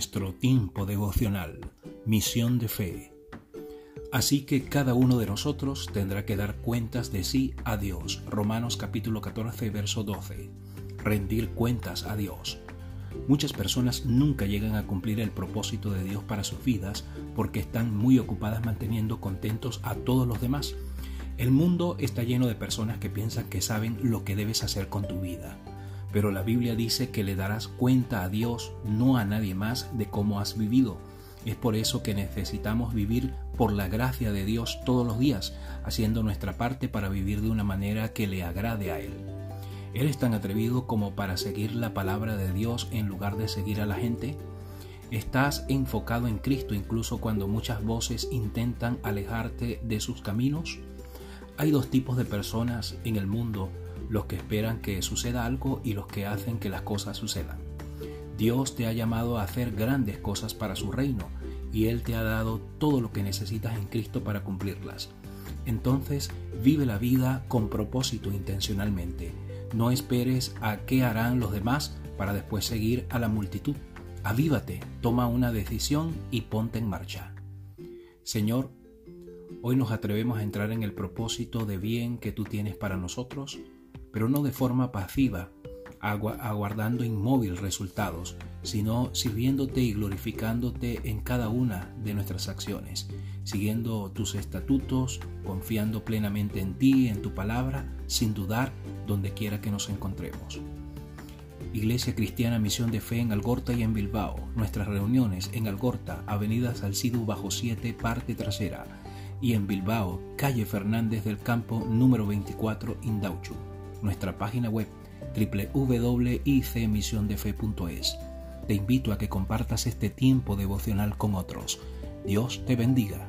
nuestro tiempo devocional, misión de fe. Así que cada uno de nosotros tendrá que dar cuentas de sí a Dios. Romanos capítulo 14, verso 12. Rendir cuentas a Dios. Muchas personas nunca llegan a cumplir el propósito de Dios para sus vidas porque están muy ocupadas manteniendo contentos a todos los demás. El mundo está lleno de personas que piensan que saben lo que debes hacer con tu vida pero la Biblia dice que le darás cuenta a Dios, no a nadie más, de cómo has vivido. Es por eso que necesitamos vivir por la gracia de Dios todos los días, haciendo nuestra parte para vivir de una manera que le agrade a Él. ¿Eres tan atrevido como para seguir la palabra de Dios en lugar de seguir a la gente? ¿Estás enfocado en Cristo incluso cuando muchas voces intentan alejarte de sus caminos? Hay dos tipos de personas en el mundo los que esperan que suceda algo y los que hacen que las cosas sucedan. Dios te ha llamado a hacer grandes cosas para su reino y Él te ha dado todo lo que necesitas en Cristo para cumplirlas. Entonces vive la vida con propósito intencionalmente. No esperes a qué harán los demás para después seguir a la multitud. Avívate, toma una decisión y ponte en marcha. Señor, hoy nos atrevemos a entrar en el propósito de bien que tú tienes para nosotros pero no de forma pasiva, aguardando inmóvil resultados, sino sirviéndote y glorificándote en cada una de nuestras acciones, siguiendo tus estatutos, confiando plenamente en ti, en tu palabra, sin dudar donde quiera que nos encontremos. Iglesia Cristiana Misión de Fe en Algorta y en Bilbao. Nuestras reuniones en Algorta, Avenida Salcido bajo 7, parte trasera, y en Bilbao, calle Fernández del Campo, número 24, Indauchu nuestra página web www.icmisiondefe.es. Te invito a que compartas este tiempo devocional con otros. Dios te bendiga.